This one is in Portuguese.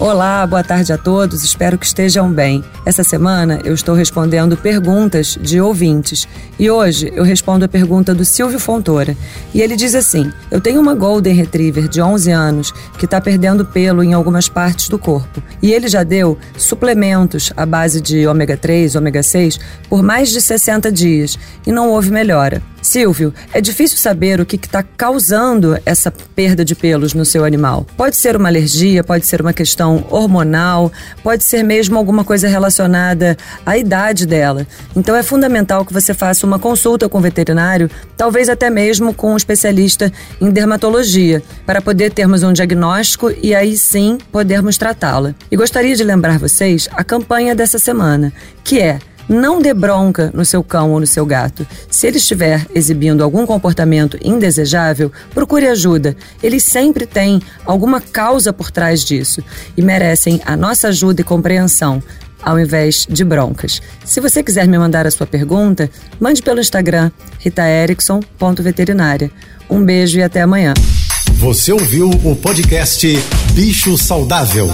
Olá, boa tarde a todos, espero que estejam bem. Essa semana eu estou respondendo perguntas de ouvintes e hoje eu respondo a pergunta do Silvio Fontoura. E ele diz assim: Eu tenho uma Golden Retriever de 11 anos que está perdendo pelo em algumas partes do corpo e ele já deu suplementos à base de ômega 3, ômega 6 por mais de 60 dias e não houve melhora. Silvio, é difícil saber o que está causando essa perda de pelos no seu animal. Pode ser uma alergia, pode ser uma questão hormonal, pode ser mesmo alguma coisa relacionada à idade dela. Então é fundamental que você faça uma consulta com o veterinário, talvez até mesmo com um especialista em dermatologia, para poder termos um diagnóstico e aí sim podermos tratá-la. E gostaria de lembrar vocês a campanha dessa semana, que é não dê bronca no seu cão ou no seu gato. Se ele estiver exibindo algum comportamento indesejável, procure ajuda. Eles sempre têm alguma causa por trás disso e merecem a nossa ajuda e compreensão ao invés de broncas. Se você quiser me mandar a sua pergunta, mande pelo Instagram ritaerickson.veterinária. Um beijo e até amanhã. Você ouviu o podcast Bicho Saudável.